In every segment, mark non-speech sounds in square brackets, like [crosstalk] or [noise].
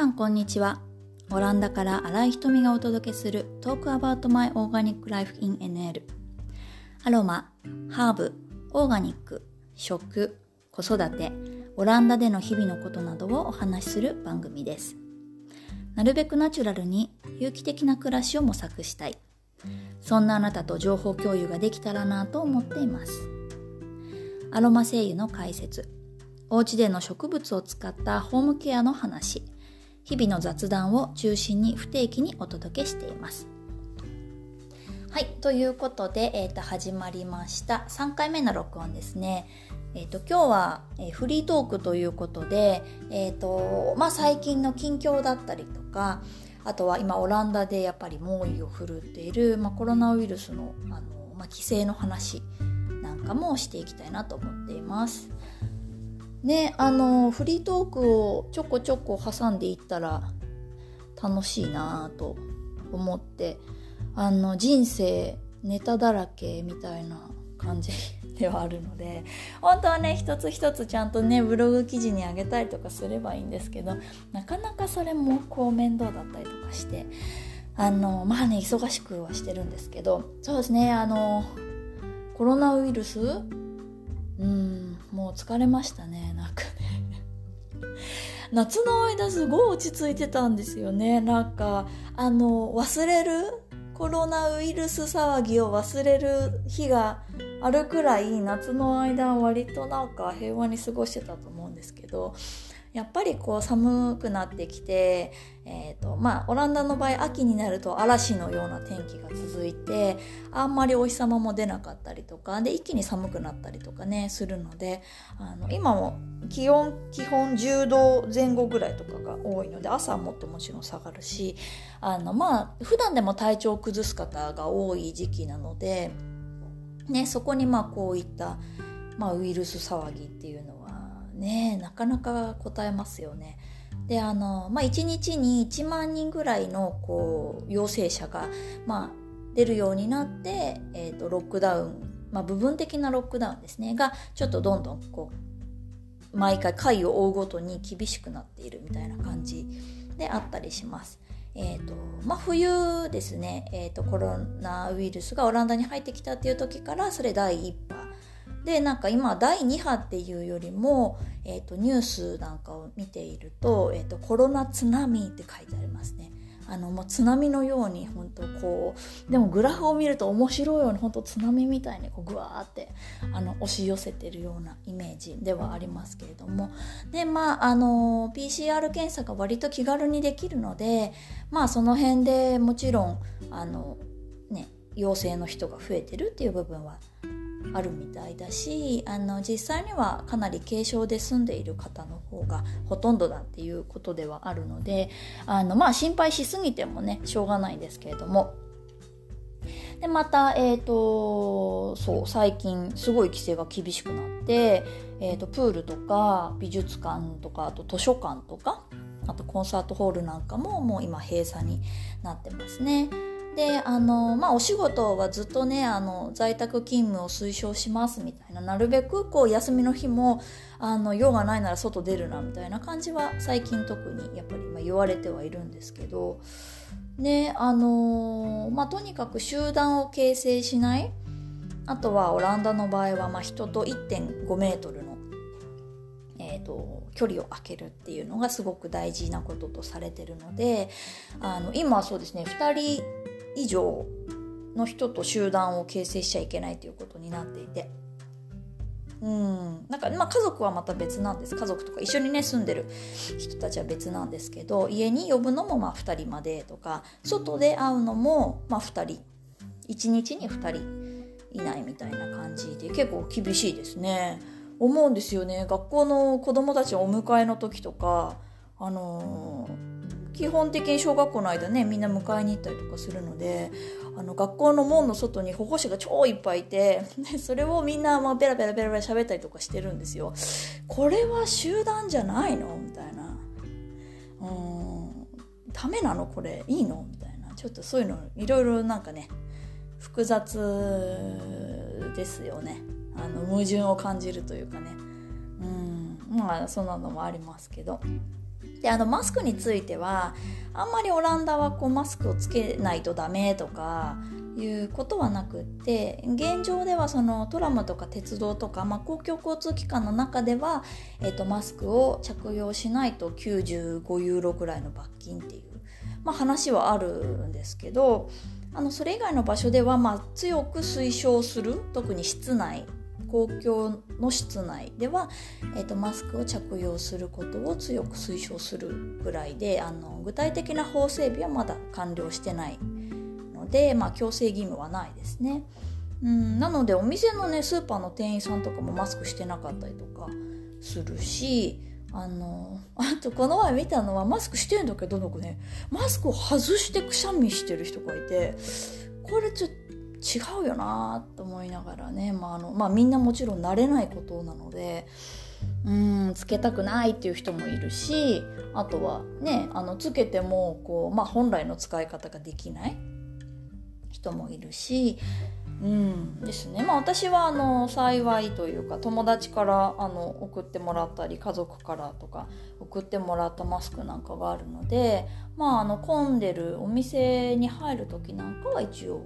さんこんにちは。オランダから新井瞳がお届けする Talk About My Organic Life in NL アロマ、ハーブ、オーガニック、食、子育て、オランダでの日々のことなどをお話しする番組です。なるべくナチュラルに有機的な暮らしを模索したい。そんなあなたと情報共有ができたらなと思っています。アロマ精油の解説お家での植物を使ったホームケアの話。日々の雑談を中心に不定期にお届けしています。はいということで、えー、と始まりました。3回目の録音ですね。えーと、今日は、えー、フリートークということで、えーとまあ、最近の近況だったりとかあとは今オランダでやっぱり猛威を振るっている、まあ、コロナウイルスのあの、まあ、規制の話なんかもしていきたいなと思っています。ねあのフリートークをちょこちょこ挟んでいったら楽しいなと思ってあの人生ネタだらけみたいな感じではあるので本当はね一つ一つちゃんとねブログ記事にあげたりとかすればいいんですけどなかなかそれもこう面倒だったりとかしてあのまあね忙しくはしてるんですけどそうですねあのコロナウイルス？うん。もう疲れましたねなんかね。[laughs] 夏の間すごい落ち着いてたんですよね。なんかあの忘れるコロナウイルス騒ぎを忘れる日があるくらい夏の間割となんか平和に過ごしてたと思うんですけどやっぱりこう寒くなってきて、えーとまあ、オランダの場合秋になると嵐のような天気が続いてあんまりお日様も出なかったりとかで一気に寒くなったりとかねするのであの今も気温基本10度前後ぐらいとかが多いので朝はもっともちろん下がるしあのまあ普段でも体調を崩す方が多い時期なので、ね、そこにまあこういった、まあ、ウイルス騒ぎっていうのはねなかなか答えますよね。であの、まあ、1日に1万人ぐらいのこう陽性者が、まあ、出るようになって、えーと、ロックダウン、まあ、部分的なロックダウンですねがちょっとどんどんこう毎回回を追うごとに厳しくなっているみたいな感じであったりします。えーとまあ、冬ですね、えーとコロナウイルスがオランダに入ってきたっていう時からそれ第1波でなんか今第2波っていうよりも、えーと、ニュースなんかを見ていると,、えーと、コロナ津波って書いてありますね。あのもう津波のように本当こうでもグラフを見ると面白いように本当津波みたいにこうグワーってあの押し寄せてるようなイメージではありますけれどもでまああの PCR 検査が割と気軽にできるのでまあその辺でもちろんあのね陽性の人が増えてるっていう部分はあるみたいだしあの実際にはかなり軽症で済んでいる方の方がほとんどだっていうことではあるのであの、まあ、心配しすぎてもねしょうがないんですけれどもでまた、えーと、そう最近すごい規制が厳しくなって、えーと、とプールとか美術館とかあと図書館とかあとコンサートホールなんかももう今閉鎖になってますね。であのまあお仕事はずっとねあの在宅勤務を推奨しますみたいな。なるべくこう休みの日もあの用がないなら外出るなみたいな感じは最近特にやっぱりま言われてはいるんですけど。ねあのまあとにかく集団を形成しない。あとはオランダの場合はま人と1.5メートルのえーと、距離を空けるっていうのがすごく大事なこととされてるのであの今はそうですね2人以上の人と集団を形成しちゃいけないということになっていて。うん。なんかまあ家族はまた別なんです。家族とか一緒にね住んでる人たちは別なんですけど家に呼ぶのもまあ2人までとか外で会うのもまあ2人。1日に2人いないみたいな感じで結構厳しいですね。思うんですよね。学校の子供たちお迎えの時とかあのー基本的に小学校の間ねみんな迎えに行ったりとかするのであの学校の門の外に保護者が超いっぱいいてそれをみんなまあベラベラベラベラ喋ったりとかしてるんですよ。これは集団じゃないの？みたいな。うん。ダメなの？これ。いいの？みたいな。ちょっとそういうのいろいろなんかね複雑ですよね。あの矛盾を感じるというかね。うん。まあそんなのもありますけど。であのマスクについてはあんまりオランダはこうマスクをつけないとダメとかいうことはなくって現状ではそのトラムとか鉄道とか、まあ、公共交通機関の中では、えーと、マスクを着用しないと95ユーロぐらいの罰金っていう、まあ、話はあるんですけどあのそれ以外の場所では、まあ、強く推奨する特に室内公共の室内では、えーと、マスクを着用することを強く推奨するぐらいであの具体的な法整備はまだ完了してないので、まあ、強制義務はないですね。うん、なのでお店のねスーパーの店員さんとかもマスクしてなかったりとかするしあのあとこの前見たのはマスクしてんだけどなんかねマスクを外してくしゃみしてる人がいてこれちょっと違うよなと思いながらね、まああのまあ、みんなもちろん慣れないことなのでうんつけたくないっていう人もいるしあとはねあのつけてもこう、まあ、本来の使い方ができない人もいるしうんですね。まあ私はあの幸いというか友達からあの送ってもらったり家族からとか送ってもらったマスクなんかがあるのでまああの混んでるお店に入る時なんかは一応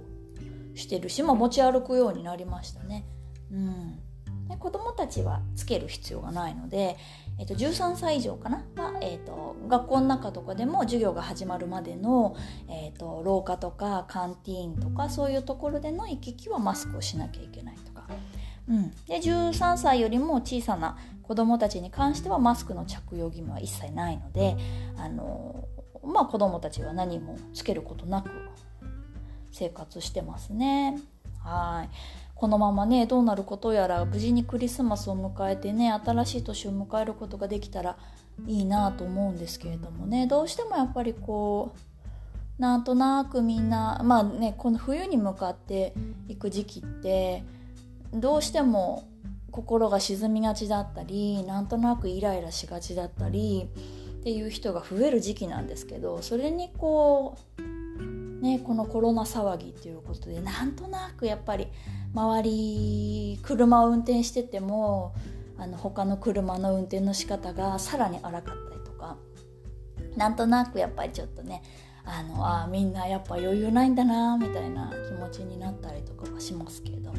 してるし、まあ、持ち歩くようになりましたね。うん。で子どもたちはつける必要がないので、えっと、13歳以上かな？は、えっと、学校の中とかでも授業が始まるまでの、えっと、廊下とかカンティーンとかそういうところでの行き来はマスクをしなきゃいけないとか、うん、で13歳よりも小さな子どもたちに関してはマスクの着用義務は一切ないのであの、まあ、子どもたちは何もつけることなく生活してますね。はいこのままねどうなることやら無事にクリスマスを迎えてね新しい年を迎えることができたらいいなと思うんですけれどもねどうしてもやっぱりこうなんとなくみんなまあねこの冬に向かっていく時期ってどうしても心が沈みがちだったりなんとなくイライラしがちだったりっていう人が増える時期なんですけどそれにこうね、このコロナ騒ぎっていうことでなんとなくやっぱり周り車を運転しててもあの他の車の運転の仕方がさらに荒かったりとかなんとなくやっぱりちょっとねあのあみんなやっぱ余裕ないんだなみたいな気持ちになったりとかはしますけれども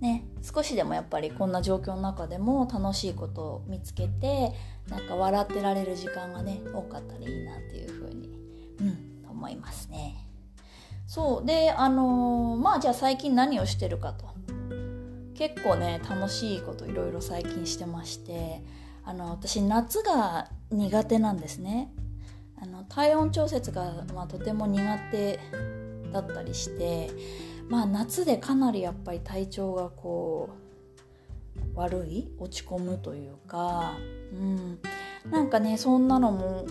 ね少しでもやっぱりこんな状況の中でも楽しいことを見つけてなんか笑ってられる時間がね多かったらいいなっていうふうに、うん、思いますね。そう。であのー、まあじゃあ最近何をしてるかと。結構ね楽しいこといろいろ最近してましてあの私夏が苦手なんですね。あの体温調節が、まあ、とても苦手だったりしてまあ夏でかなりやっぱり体調がこう悪い？落ち込むというかうん。なんかねそんなのも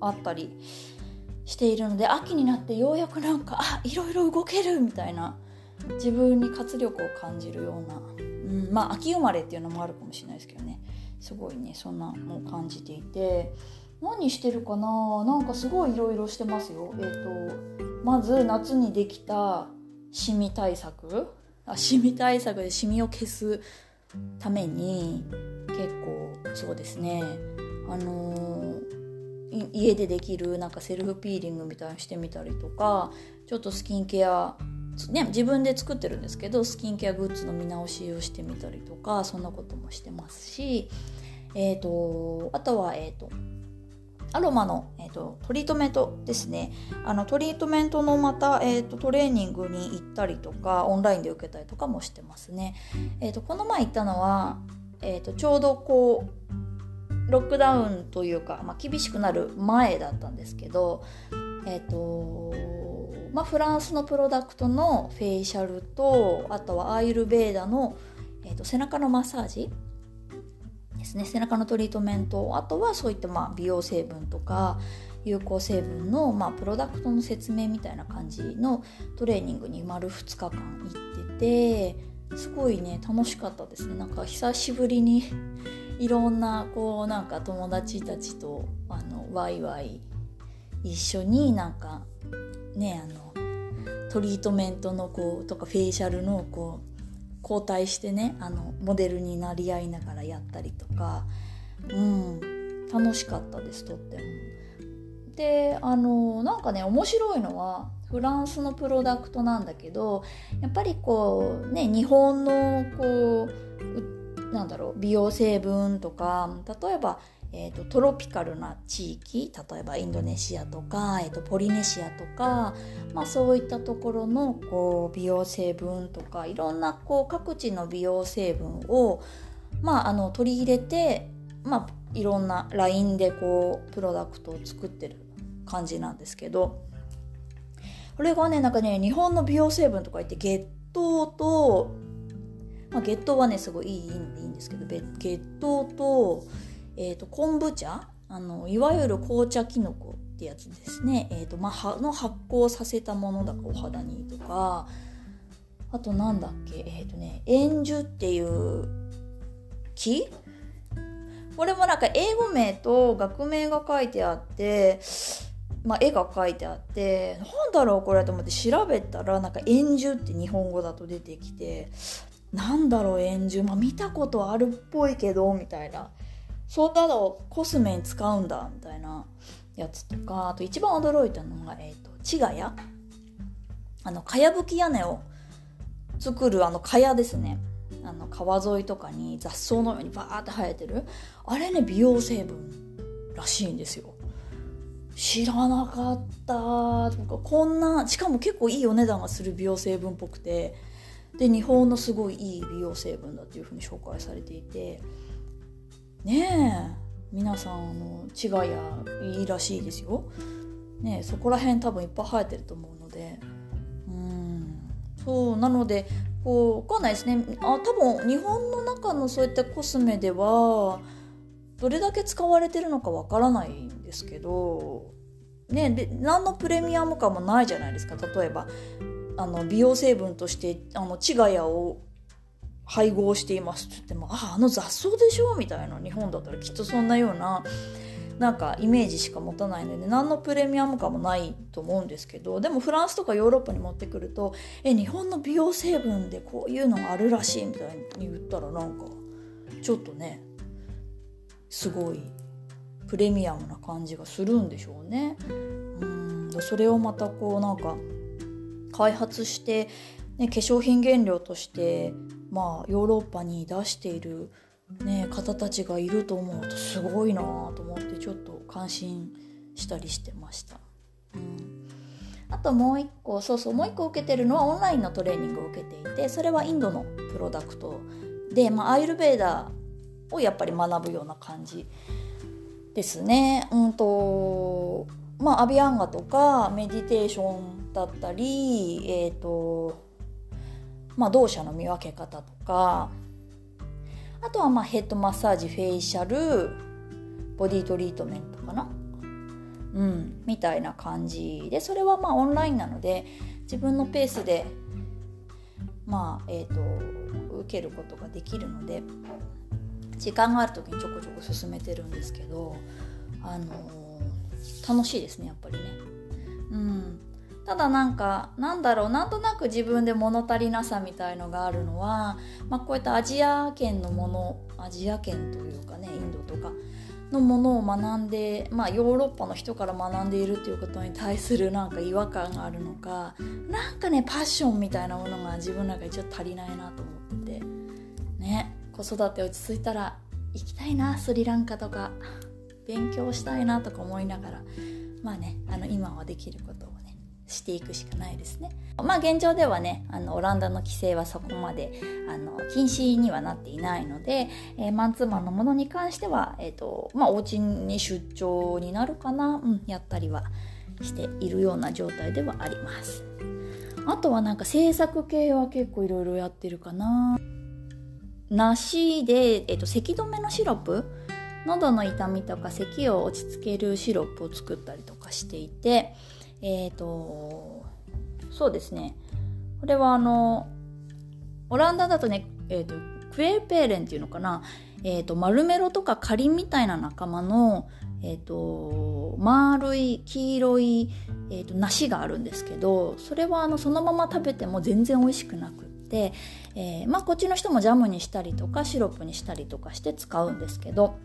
あったりしているので秋になってようやくなんかあいろいろ動けるみたいな自分に活力を感じるような、うん、まあ秋生まれっていうのもあるかもしれないですけどね。すごいねそんなのを感じていて。何してるかな？なんかすごいいろいろしてますよ。えっ、ー、とまず夏にできたシミ対策。あシミ対策でシミを消すために結構そうですね。あのー家でできるなんかセルフピーリングみたいにしてみたりとかちょっとスキンケアね、自分で作ってるんですけどスキンケアグッズの見直しをしてみたりとかそんなこともしてますし、えーと、あとは、えーと、アロマの、えーと、トリートメントですねあのトリートメントのまた、えー、とトレーニングに行ったりとかオンラインで受けたりとかもしてますね。えー、とこの前行ったのは、えー、とちょうどこうロックダウンというか、まあ、厳しくなる前だったんですけど、えっ、ー、とまあ、フランスのプロダクトのフェイシャルとあとはアイルベーダの、えーと、背中のマッサージですね。背中のトリートメント。あとはそういったまあ美容成分とか有効成分の、まあ、プロダクトの説明みたいな感じのトレーニングに丸2日間行っててすごいね楽しかったですね。なんか久しぶりにいろんなこうなんか友達たちとあのワイワイ一緒になんかねあのトリートメントのこうとかフェイシャルのこう交代してねあのモデルになり合いながらやったりとか、うん、楽しかったですとっても。であのなんかね面白いのはフランスのプロダクトなんだけどやっぱりこうね日本のこうなんだろう美容成分とか例えばえーと、トロピカルな地域例えばインドネシアとか、えーと、ポリネシアとか、まあ、そういったところのこう美容成分とかいろんなこう各地の美容成分を、まあ、あの取り入れて、まあ、いろんなラインでこうプロダクトを作ってる感じなんですけどこれがねなんかね日本の美容成分とか言って月桃と、まあ、月桃はねすごいいいいいんですけど月桃とえーと、昆布茶？あのいわゆる紅茶きのこってやつですね、えーとまあ、の発酵させたものだからお肌にとか。あとなんだっけ？えっ、ー、とね円樹っていう木？これもなんか英語名と学名が書いてあってまあ、絵が描いてあってなんだろうこれと思って調べたらなんか円樹って日本語だと出てきてなんだろう円樹まあ見たことあるっぽいけどみたいな。そんなのコスメに使うんだみたいな。やつとか。あと一番驚いたのが、えーと、千ヶ谷あのかやぶき屋根を作るあのかやですね。あの川沿いとかに雑草のようにバーって生えてる。あれね美容成分らしいんですよ。知らなかった。とかこんなしかも結構いいお値段がする美容成分っぽくて。で日本のすごいいい美容成分だっていうふうに紹介されていて。ねえ。皆さんあの血がやいいらしいですよ。ねそこら辺多分いっぱい生えてると思うので。うん。そうなのでこう分かんないですね。あ多分日本の中のそういったコスメではどれだけ使われてるのかわからないんですけど。ねで何のプレミアム感もないじゃないですか。例えばあの美容成分としてあのチガヤを配合していますって言ってもあああの雑草でしょみたいな日本だったらきっとそんなようななんかイメージしか持たないので何のプレミアム感もないと思うんですけどでもフランスとかヨーロッパに持ってくるとえ日本の美容成分でこういうのがあるらしいみたいに言ったらなんかちょっとねすごいプレミアムな感じがするんでしょうね。うんそれをまたこうなんか開発して、ね、化粧品原料としてまあヨーロッパに出している、ね、方たちがいると思うとすごいなと思ってちょっと感心したりしてました。あともう一個そうそうもう一個受けてるのはオンラインのトレーニングを受けていてそれはインドのプロダクトで、まあ、アイルベーダーをやっぱり学ぶような感じですね。うんとまあ、アビアンガとかメディテーションだったり、えーとまあ、動作の見分け方とかあとはまあヘッドマッサージフェイシャルボディトリートメントかな？うんみたいな感じでそれはまあオンラインなので自分のペースでまあえっ、ー、と受けることができるので時間がある時にちょこちょこ進めてるんですけどあのー、楽しいですねやっぱりね。うん。ただなんかなんだろうなんとなく自分で物足りなさみたいのがあるのは、まあ、こういったアジア圏のものアジア圏というかねインドとかのものを学んで、まあ、ヨーロッパの人から学んでいるということに対するなんか違和感があるのかなんかねパッションみたいなものが自分の中にちょっと足りないなと思ってね子育て落ち着いたら行きたいなスリランカとか勉強したいなとか思いながらまあねあの今はできることをしていくしかないですね。まあ現状ではねあのオランダの規制はそこまであの禁止にはなっていないので、えー、マンツーマンのものに関しては、えーとまあ、お家に出張になるかな、うん、やったりはしているような状態ではあります。あとはなんか制作系は結構いろいろやってるかな。梨で、えーと、咳止めのシロップ？喉の痛みとか咳を落ち着けるシロップを作ったりとかしていて、えっ、ー、と、そうですね。これはあの、オランダだとね、えっ、ー、と、クエーペーレンっていうのかな、えっ、ー、と、マルメロとかカリンみたいな仲間の、えっ、と、丸い黄色い、えっと梨があるんですけど、それはあのそのまま食べても全然美味しくなくって、えまあこっちの人もジャムにしたりとかシロップにしたりとかして使うんですけど、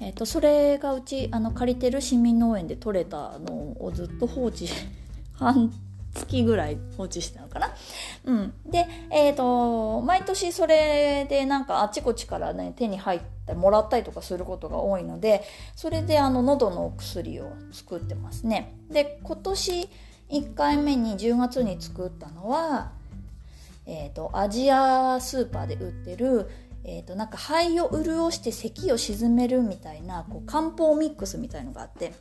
えーと、それがうちあの借りてる市民農園で採れたのをずっと放置 [laughs] 半月ぐらい放置してたのかな。うん、で、えーと、毎年それでなんかあちこちからね手に入ってもらったりとかすることが多いのでそれであの喉のお薬を作ってますね。で今年1回目に10月に作ったのは、えーと、アジアスーパーで売ってるえーと、なんか肺を潤して咳を鎮めるみたいなこう漢方ミックスみたいのがあって。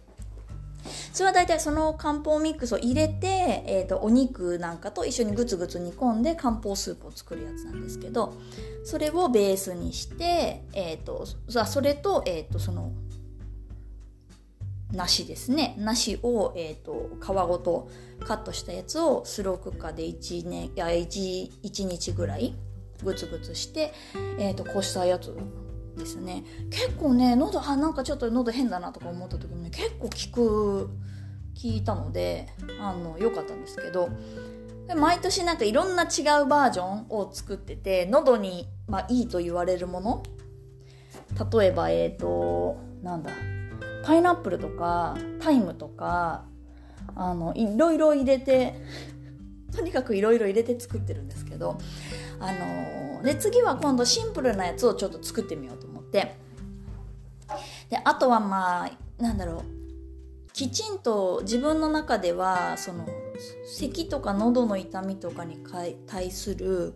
それは大体その漢方ミックスを入れて、えーと、お肉なんかと一緒にグツグツ煮込んで漢方スープを作るやつなんですけどそれをベースにして、えーと、それと,、えー、とその梨ですね。梨を、えー、と皮ごとカットしたやつをスロークッカーで 1, 年いや 1, 1日ぐらいグツグツして、えー、とこうしたやつですね。結構ね喉あなんかちょっと喉変だなとか思った時にね結構効く聞いたのであの良かったんですけど。毎年なんかいろんな違うバージョンを作ってて喉に、まあ、いいと言われるもの。例えばえっ、ー、となんだパイナップルとかタイムとかあのいろいろ入れてとにかくいろいろ入れて作ってるんですけどあので次は今度シンプルなやつをちょっと作ってみようと思って。であとはまあなんだろう。きちんと自分の中ではその咳とか喉の痛みとかに対する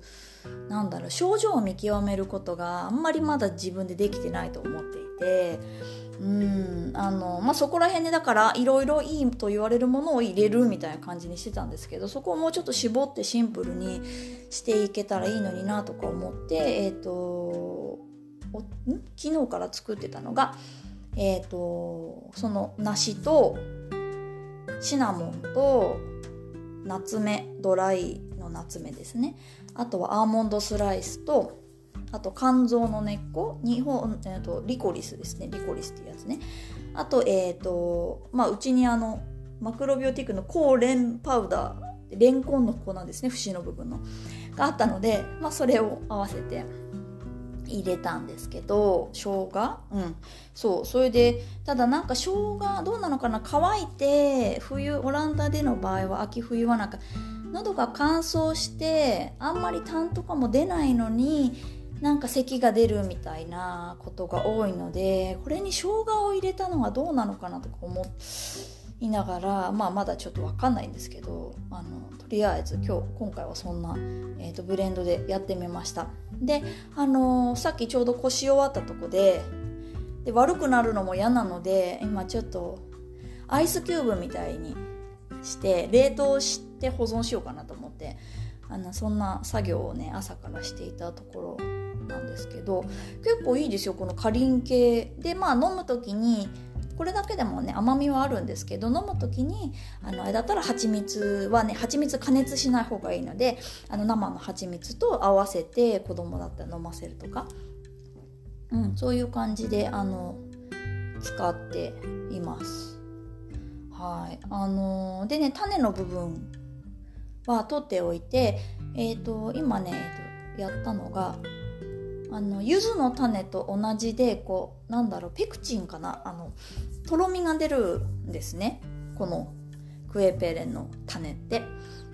なんだろう症状を見極めることがあんまりまだ自分でできてないと思っていてうんあのまあ、そこら辺でだからいろいろいいと言われるものを入れるみたいな感じにしてたんですけどそこをもうちょっと絞ってシンプルにしていけたらいいのになとか思ってえ、ー、と昨日から作ってたのがえっ、ー、とその梨とシナモンとナツメドライのナツメですね。あとはアーモンドスライスとあと肝臓の根っこ日本、えーと、リコリスですね。リコリスっていうやつね。あとえっ、ー、とまあうちにあのマクロビオティックの抗レンパウダーレンコンの粉ですね。節の部分の。があったので、まあ、それを合わせて入れたんですけど生姜？うん。そう。それでただなんか生姜どうなのかな？乾いて冬オランダでの場合は秋冬はなんか喉が乾燥してあんまり痰とかも出ないのになんか咳が出るみたいなことが多いのでこれに生姜を入れたのはどうなのかなとか思いながら、まあ、まだちょっと分かんないんですけどあのとりあえず今日今回はそんな、えーと、ブレンドでやってみました。で、あのー、さっきちょうど腰終わったとこでで悪くなるのも嫌なので今ちょっとアイスキューブみたいにして冷凍して保存しようかなと思ってあのそんな作業をね朝からしていたところなんですけど結構いいですよこのかりん系で。まあ飲む時にこれだけでもね甘みはあるんですけど飲む時にあのあれだったら蜂蜜はね蜂蜜加熱しない方がいいのであの生の蜂蜜と合わせて子供だったら飲ませるとか、うん、そういう感じであの使っています。はい。あのー、でね種の部分は取っておいて、えーと、今ね、えーとやったのがあの柚子の種と同じでこうなんだろうペクチンかな？あのとろみが出るんですね。このクエペレンの種って。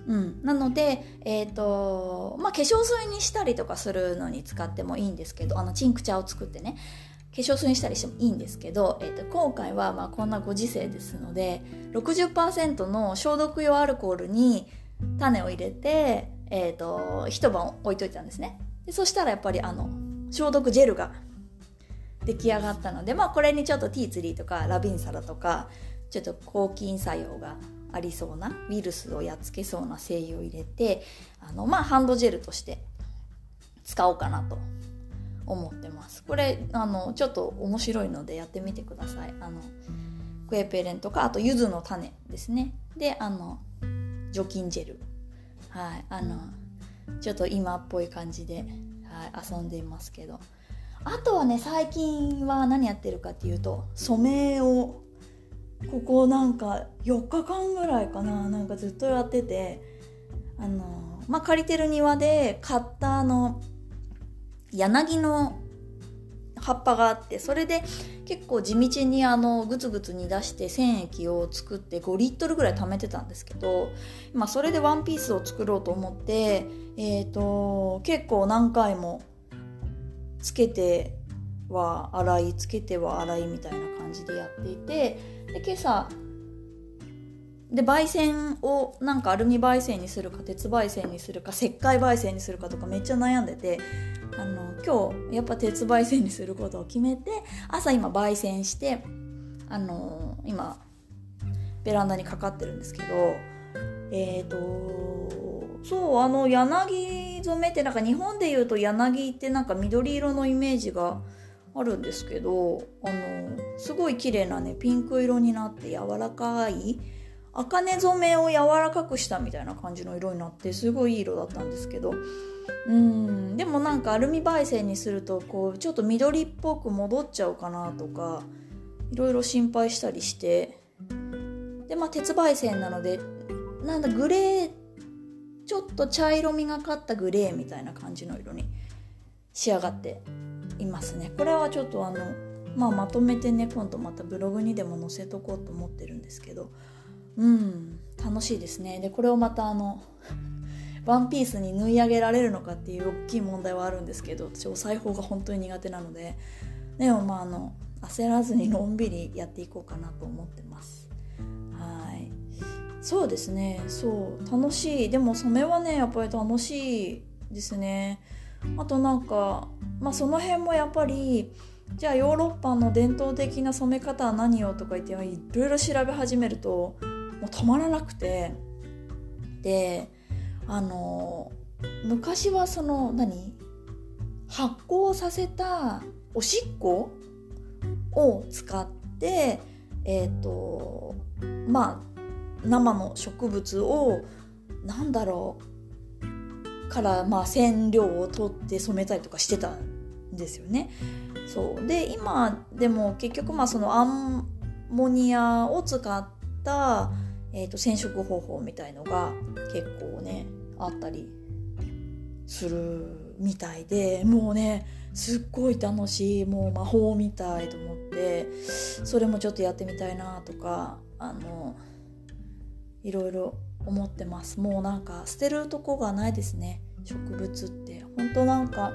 うん、なので、えーとまあ、化粧水にしたりとかするのに使ってもいいんですけどあのチンクチャを作ってね。化粧水にしたりしてもいいんですけど、えーと、今回はまあこんなご時世ですので60%の消毒用アルコールに種を入れて、えーと一晩置いといたんですね。でそしたらやっぱりあの消毒ジェルが出来上がったので、まあ、これにちょっとティーツリーとかラビンサラとかちょっと抗菌作用がありそうなウイルスをやっつけそうな精油を入れてあの、まあ、ハンドジェルとして使おうかなと思ってます。これあのちょっと面白いのでやってみてください。あのクエペレンとかあと柚子の種ですね。であの除菌ジェル。はい。あのちょっと今っぽい感じではい、遊んでいますけど。あとはね最近は何やってるかっていうと染めをここなんか4日間ぐらいかななんかずっとやっててあのまあ借りてる庭で買ったあの柳の葉っぱがあってそれで結構地道にあのグツグツ煮出して染液を作って5リットルぐらい貯めてたんですけど、まあ、それでワンピースを作ろうと思って、えーと、結構何回もつけては洗いつけては洗いみたいな感じでやっていてで今朝で焙煎をなんかアルミ焙煎にするか鉄焙煎にするか石灰焙煎にするかとかめっちゃ悩んでてあの今日やっぱ鉄焙煎にすることを決めて朝今焙煎してあの今ベランダにかかってるんですけどえっ、ー、とそうあの柳染めってなんか日本でいうと柳ってなんか緑色のイメージがあるんですけどあのすごい綺麗なねピンク色になって柔らかい茜染めを柔らかくしたみたいな感じの色になってすごいいい色だったんですけど。うんでもなんかアルミ焙煎にするとこうちょっと緑っぽく戻っちゃうかなとかいろいろ心配したりして。でまあ鉄焙煎なのでなんだグレーちょっと茶色みがかったグレーみたいな感じの色に仕上がっていますね。これはちょっとあのまあまとめてね今度またブログにでも載せとこうと思ってるんですけど。うん楽しいですね。でこれをまたあのワンピースに縫い上げられるのかっていう大きい問題はあるんですけど私お裁縫が本当に苦手なのででもまああの焦らずにのんびりやっていこうかなと思ってます。はい。そうですね。そう。楽しい。でも染めはねやっぱり楽しいですね。あとなんかまあその辺もやっぱりじゃあヨーロッパの伝統的な染め方は何よとか言っていろいろ調べ始めるともう止まらなくて。であの昔はその何？発酵させたおしっこを使ってえっ、ー、とまあ生の植物をなんだろうからまあ染料を取って染めたりとかしてたんですよね。そう。で今でも結局まあそのアンモニアを使ったえーと、染色方法みたいのが結構ねあったりするみたいでもうねすっごい楽しいもう魔法みたいと思ってそれもちょっとやってみたいなとかあのいろいろ思ってます。もうなんか捨てるとこがないですね植物って。本当なんか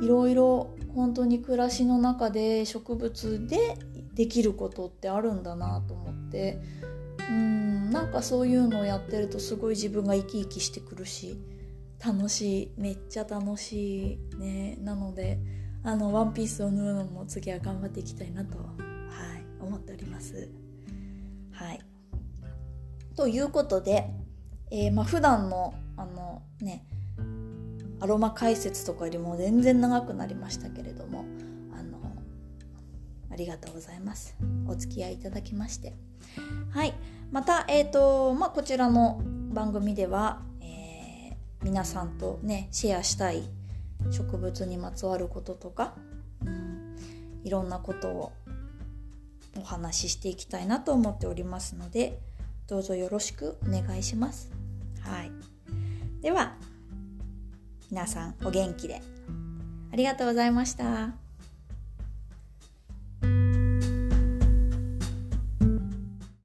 いろいろ本当に暮らしの中で植物でできることってあるんだなと思ってうんなんかそういうのをやってるとすごい自分が生き生きしてくるし楽しいめっちゃ楽しいね。なのであのワンピースを縫うのも次は頑張っていきたいなと、はい、思っております。はい。ということで、えー、まあ普段のあのねアロマ解説とかよりも全然長くなりましたけれどもあのありがとうございます。お付き合いいただきまして。はい。また、えーとまあ、こちらの番組では、えー、皆さんとねシェアしたい植物にまつわることとか、うん、いろんなことをお話ししていきたいなと思っておりますのでどうぞよろしくお願いします。はい、では皆さんお元気でありがとうございました。